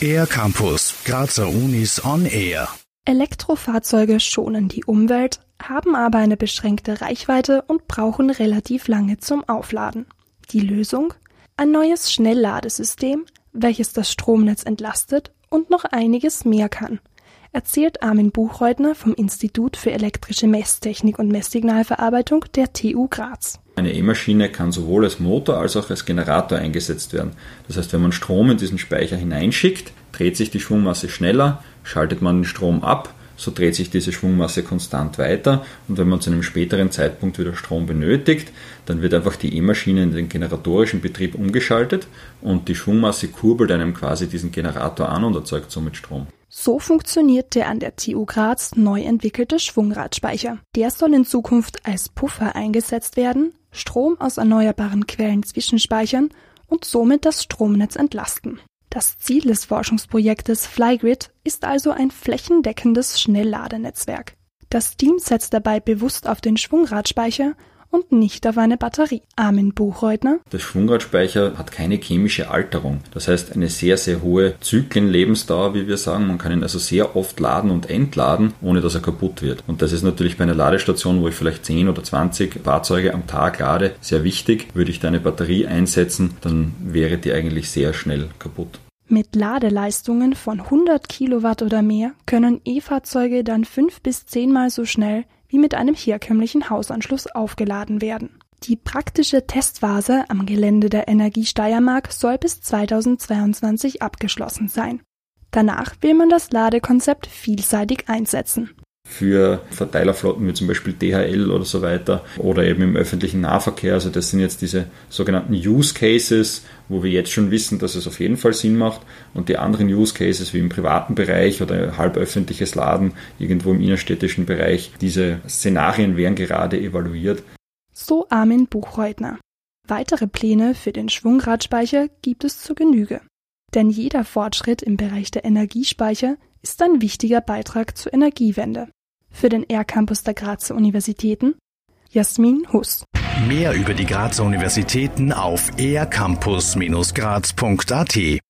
Air Campus, Grazer Unis on Air. Elektrofahrzeuge schonen die Umwelt, haben aber eine beschränkte Reichweite und brauchen relativ lange zum Aufladen. Die Lösung? Ein neues Schnellladesystem, welches das Stromnetz entlastet und noch einiges mehr kann erzählt Armin Buchreutner vom Institut für elektrische Messtechnik und Messsignalverarbeitung der TU Graz. Eine E-Maschine kann sowohl als Motor als auch als Generator eingesetzt werden. Das heißt, wenn man Strom in diesen Speicher hineinschickt, dreht sich die Schwungmasse schneller, schaltet man den Strom ab, so dreht sich diese Schwungmasse konstant weiter und wenn man zu einem späteren Zeitpunkt wieder Strom benötigt, dann wird einfach die E-Maschine in den generatorischen Betrieb umgeschaltet und die Schwungmasse kurbelt einem quasi diesen Generator an und erzeugt somit Strom. So funktioniert der an der TU Graz neu entwickelte Schwungradspeicher. Der soll in Zukunft als Puffer eingesetzt werden, Strom aus erneuerbaren Quellen zwischenspeichern und somit das Stromnetz entlasten. Das Ziel des Forschungsprojektes Flygrid ist also ein flächendeckendes Schnellladenetzwerk. Das Team setzt dabei bewusst auf den Schwungradspeicher und nicht auf eine Batterie. Armin Buchreutner. Der Schwungradspeicher hat keine chemische Alterung. Das heißt eine sehr, sehr hohe Zyklenlebensdauer, wie wir sagen. Man kann ihn also sehr oft laden und entladen, ohne dass er kaputt wird. Und das ist natürlich bei einer Ladestation, wo ich vielleicht 10 oder 20 Fahrzeuge am Tag lade, sehr wichtig. Würde ich da eine Batterie einsetzen, dann wäre die eigentlich sehr schnell kaputt. Mit Ladeleistungen von 100 Kilowatt oder mehr können E-Fahrzeuge dann fünf bis zehnmal so schnell wie mit einem herkömmlichen Hausanschluss aufgeladen werden. Die praktische Testphase am Gelände der Energie Steiermark soll bis 2022 abgeschlossen sein. Danach will man das Ladekonzept vielseitig einsetzen für Verteilerflotten wie zum Beispiel DHL oder so weiter oder eben im öffentlichen Nahverkehr. Also das sind jetzt diese sogenannten Use Cases, wo wir jetzt schon wissen, dass es auf jeden Fall Sinn macht und die anderen Use Cases wie im privaten Bereich oder halböffentliches Laden irgendwo im innerstädtischen Bereich, diese Szenarien werden gerade evaluiert. So Armin Buchreutner. Weitere Pläne für den Schwungradspeicher gibt es zur Genüge. Denn jeder Fortschritt im Bereich der Energiespeicher ist ein wichtiger Beitrag zur Energiewende. Für den R-Campus der Grazer Universitäten Jasmin Huss. Mehr über die Grazer Universitäten auf ercampus-graz.at